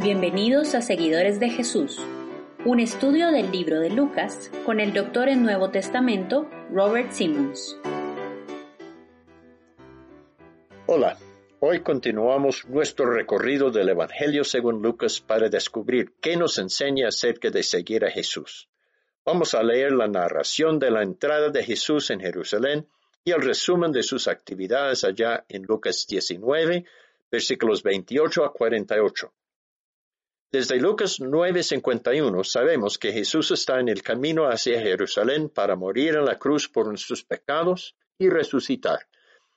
Bienvenidos a Seguidores de Jesús, un estudio del libro de Lucas con el doctor en Nuevo Testamento Robert Simmons. Hola, hoy continuamos nuestro recorrido del Evangelio según Lucas para descubrir qué nos enseña acerca de seguir a Jesús. Vamos a leer la narración de la entrada de Jesús en Jerusalén y el resumen de sus actividades allá en Lucas 19, versículos 28 a 48. Desde Lucas 9:51 sabemos que Jesús está en el camino hacia Jerusalén para morir en la cruz por nuestros pecados y resucitar.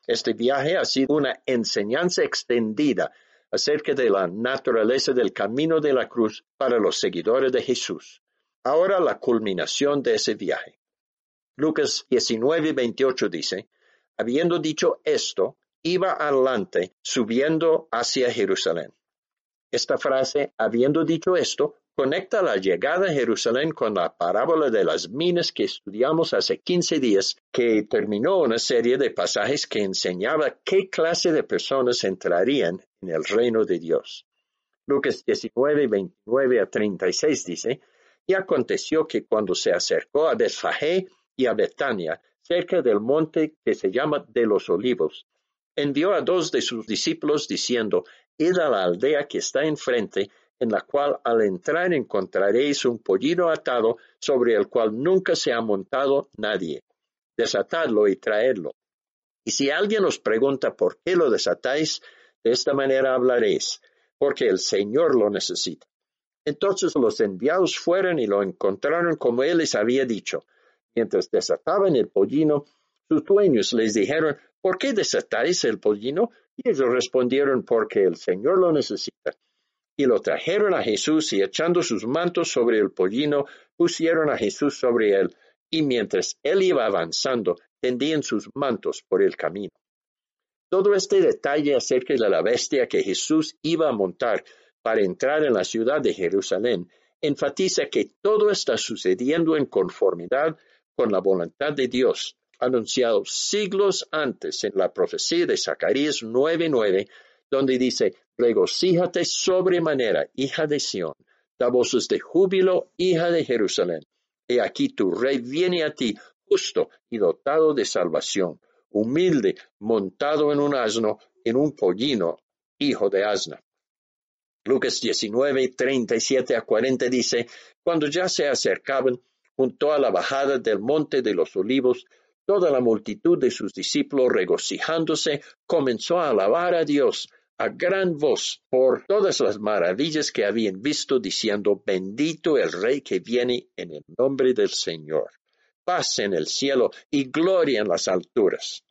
Este viaje ha sido una enseñanza extendida acerca de la naturaleza del camino de la cruz para los seguidores de Jesús. Ahora la culminación de ese viaje. Lucas 19:28 dice, habiendo dicho esto, iba adelante subiendo hacia Jerusalén. Esta frase, habiendo dicho esto, conecta la llegada a Jerusalén con la parábola de las minas que estudiamos hace 15 días, que terminó una serie de pasajes que enseñaba qué clase de personas entrarían en el reino de Dios. Lucas 19, 29 a 36 dice, y aconteció que cuando se acercó a Betfagé y a Betania, cerca del monte que se llama de los olivos, envió a dos de sus discípulos diciendo, Id a la aldea que está enfrente, en la cual al entrar encontraréis un pollino atado sobre el cual nunca se ha montado nadie. Desatadlo y traedlo. Y si alguien os pregunta por qué lo desatáis, de esta manera hablaréis, porque el Señor lo necesita. Entonces los enviados fueron y lo encontraron como él les había dicho. Mientras desataban el pollino, sus dueños les dijeron, ¿por qué desatáis el pollino? Y ellos respondieron, porque el Señor lo necesita. Y lo trajeron a Jesús y echando sus mantos sobre el pollino, pusieron a Jesús sobre él, y mientras él iba avanzando, tendían sus mantos por el camino. Todo este detalle acerca de la bestia que Jesús iba a montar para entrar en la ciudad de Jerusalén enfatiza que todo está sucediendo en conformidad con la voluntad de Dios anunciado siglos antes en la profecía de Zacarías 9:9, donde dice, regocíjate sobremanera, hija de Sión, da voces de júbilo, hija de Jerusalén. He aquí tu rey viene a ti, justo y dotado de salvación, humilde, montado en un asno, en un pollino, hijo de asna. Lucas 19, 37 a 40 dice, cuando ya se acercaban junto a la bajada del monte de los olivos, Toda la multitud de sus discípulos regocijándose comenzó a alabar a Dios a gran voz por todas las maravillas que habían visto, diciendo, bendito el Rey que viene en el nombre del Señor. Paz en el cielo y gloria en las alturas.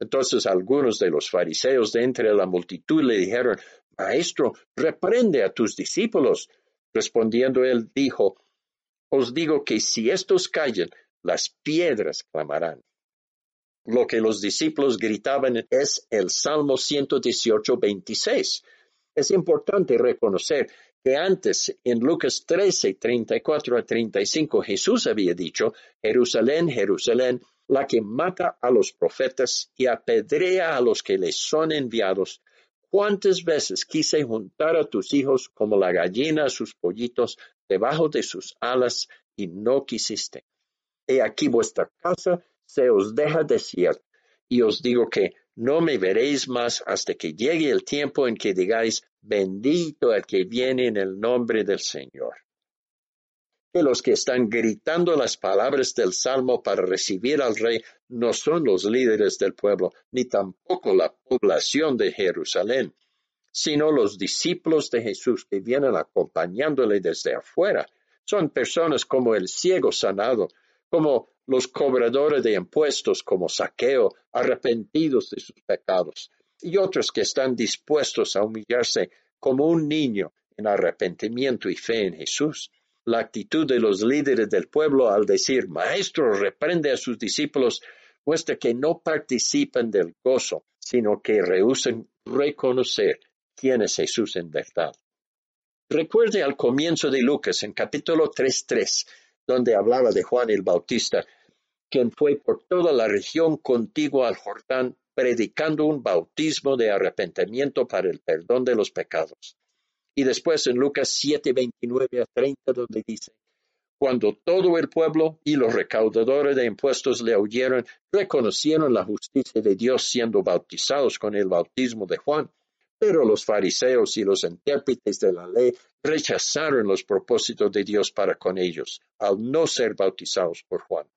Entonces algunos de los fariseos de entre la multitud le dijeron, Maestro, reprende a tus discípulos. Respondiendo él dijo, Os digo que si estos callan, las piedras clamarán. Lo que los discípulos gritaban es el Salmo 118, 26. Es importante reconocer que antes, en Lucas 13, 34 a 35, Jesús había dicho, Jerusalén, Jerusalén, la que mata a los profetas y apedrea a los que les son enviados. ¿Cuántas veces quise juntar a tus hijos como la gallina a sus pollitos debajo de sus alas y no quisiste? He aquí vuestra casa se os deja desierto, y os digo que no me veréis más hasta que llegue el tiempo en que digáis, bendito el que viene en el nombre del Señor. Que los que están gritando las palabras del Salmo para recibir al Rey no son los líderes del pueblo, ni tampoco la población de Jerusalén, sino los discípulos de Jesús que vienen acompañándole desde afuera. Son personas como el ciego sanado, como los cobradores de impuestos como saqueo, arrepentidos de sus pecados, y otros que están dispuestos a humillarse como un niño en arrepentimiento y fe en Jesús. La actitud de los líderes del pueblo al decir, Maestro, reprende a sus discípulos, muestra que no participan del gozo, sino que rehusan reconocer quién es Jesús en verdad. Recuerde al comienzo de Lucas en capítulo 3.3, donde hablaba de Juan el Bautista, quien fue por toda la región contigua al Jordán predicando un bautismo de arrepentimiento para el perdón de los pecados. Y después en Lucas 7, 29 a 30, donde dice, cuando todo el pueblo y los recaudadores de impuestos le oyeron, reconocieron la justicia de Dios siendo bautizados con el bautismo de Juan. Pero los fariseos y los intérpretes de la ley rechazaron los propósitos de Dios para con ellos, al no ser bautizados por Juan.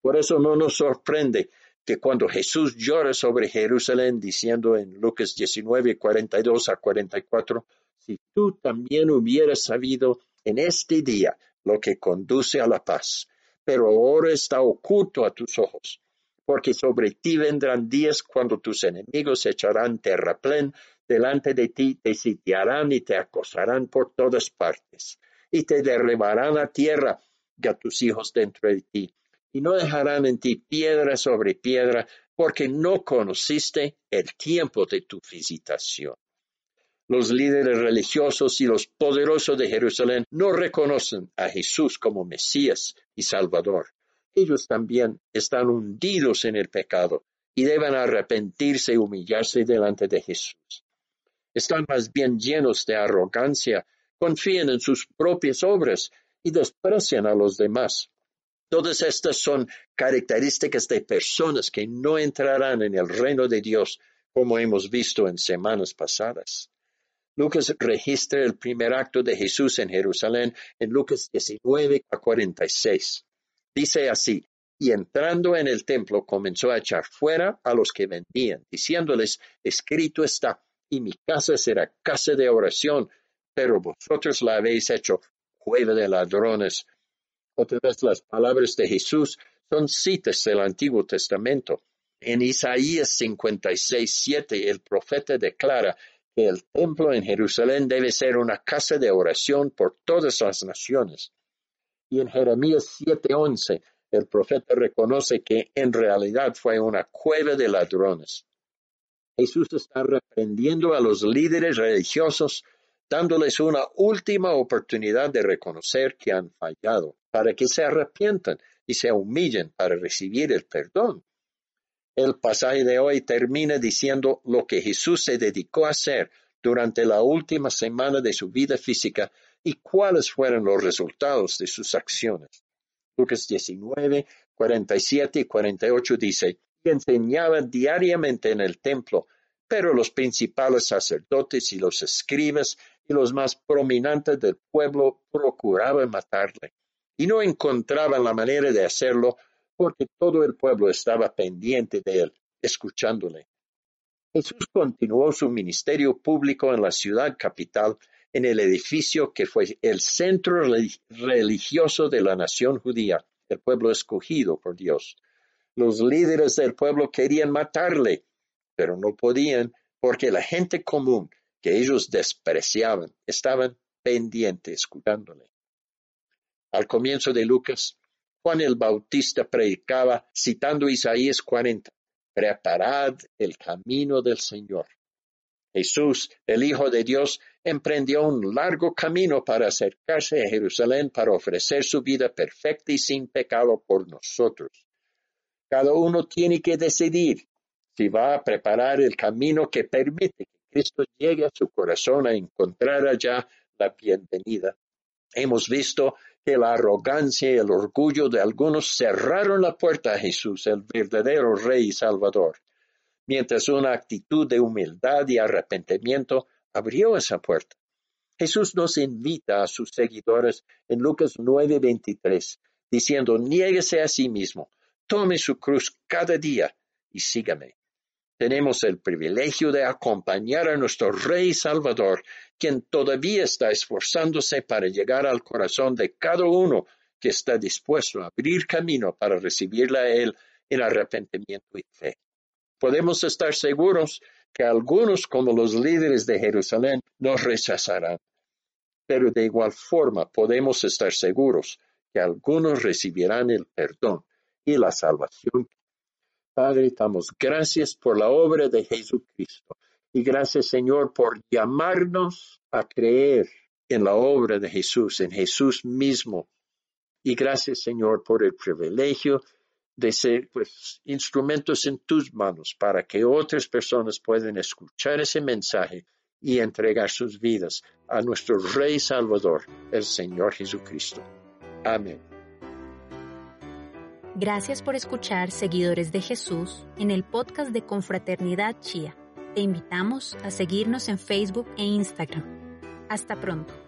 Por eso no nos sorprende que cuando Jesús llora sobre Jerusalén, diciendo en Lucas 19, 42 a 44, si tú también hubieras sabido en este día lo que conduce a la paz, pero ahora está oculto a tus ojos, porque sobre ti vendrán días cuando tus enemigos echarán terraplén delante de ti, te sitiarán y te acosarán por todas partes, y te derribarán a tierra y a tus hijos dentro de ti, y no dejarán en ti piedra sobre piedra, porque no conociste el tiempo de tu visitación. Los líderes religiosos y los poderosos de Jerusalén no reconocen a Jesús como Mesías y Salvador. Ellos también están hundidos en el pecado y deben arrepentirse y humillarse delante de Jesús. Están más bien llenos de arrogancia, confían en sus propias obras y desprecian a los demás. Todas estas son características de personas que no entrarán en el reino de Dios, como hemos visto en semanas pasadas. Lucas registra el primer acto de Jesús en Jerusalén en Lucas 19 a 46. Dice así, y entrando en el templo comenzó a echar fuera a los que vendían, diciéndoles, escrito está, y mi casa será casa de oración, pero vosotros la habéis hecho cueva de ladrones. Otra vez las palabras de Jesús son citas del Antiguo Testamento. En Isaías 56, 7 el profeta declara, que el templo en Jerusalén debe ser una casa de oración por todas las naciones. Y en Jeremías 7:11 el profeta reconoce que en realidad fue una cueva de ladrones. Jesús está reprendiendo a los líderes religiosos, dándoles una última oportunidad de reconocer que han fallado, para que se arrepientan y se humillen para recibir el perdón. El pasaje de hoy termina diciendo lo que Jesús se dedicó a hacer durante la última semana de su vida física y cuáles fueron los resultados de sus acciones. Lucas 19, 47 y 48 dice, y enseñaba diariamente en el templo, pero los principales sacerdotes y los escribas y los más prominentes del pueblo procuraban matarle, y no encontraban la manera de hacerlo porque todo el pueblo estaba pendiente de él, escuchándole. Jesús continuó su ministerio público en la ciudad capital, en el edificio que fue el centro religioso de la nación judía, el pueblo escogido por Dios. Los líderes del pueblo querían matarle, pero no podían porque la gente común que ellos despreciaban estaban pendientes escuchándole. Al comienzo de Lucas, Juan el Bautista predicaba citando Isaías 40, preparad el camino del Señor. Jesús, el Hijo de Dios, emprendió un largo camino para acercarse a Jerusalén para ofrecer su vida perfecta y sin pecado por nosotros. Cada uno tiene que decidir si va a preparar el camino que permite que Cristo llegue a su corazón a encontrar allá la bienvenida. Hemos visto que la arrogancia y el orgullo de algunos cerraron la puerta a Jesús, el verdadero Rey y Salvador, mientras una actitud de humildad y arrepentimiento abrió esa puerta. Jesús nos invita a sus seguidores en Lucas 9:23, diciendo, niéguese a sí mismo, tome su cruz cada día y sígame. Tenemos el privilegio de acompañar a nuestro Rey Salvador, quien todavía está esforzándose para llegar al corazón de cada uno que está dispuesto a abrir camino para recibirle a Él en arrepentimiento y fe. Podemos estar seguros que algunos, como los líderes de Jerusalén, nos rechazarán, pero de igual forma podemos estar seguros que algunos recibirán el perdón y la salvación. Padre, damos gracias por la obra de Jesucristo. Y gracias, Señor, por llamarnos a creer en la obra de Jesús, en Jesús mismo. Y gracias, Señor, por el privilegio de ser pues, instrumentos en tus manos para que otras personas puedan escuchar ese mensaje y entregar sus vidas a nuestro Rey Salvador, el Señor Jesucristo. Amén. Gracias por escuchar, seguidores de Jesús, en el podcast de Confraternidad Chía. Te invitamos a seguirnos en Facebook e Instagram. Hasta pronto.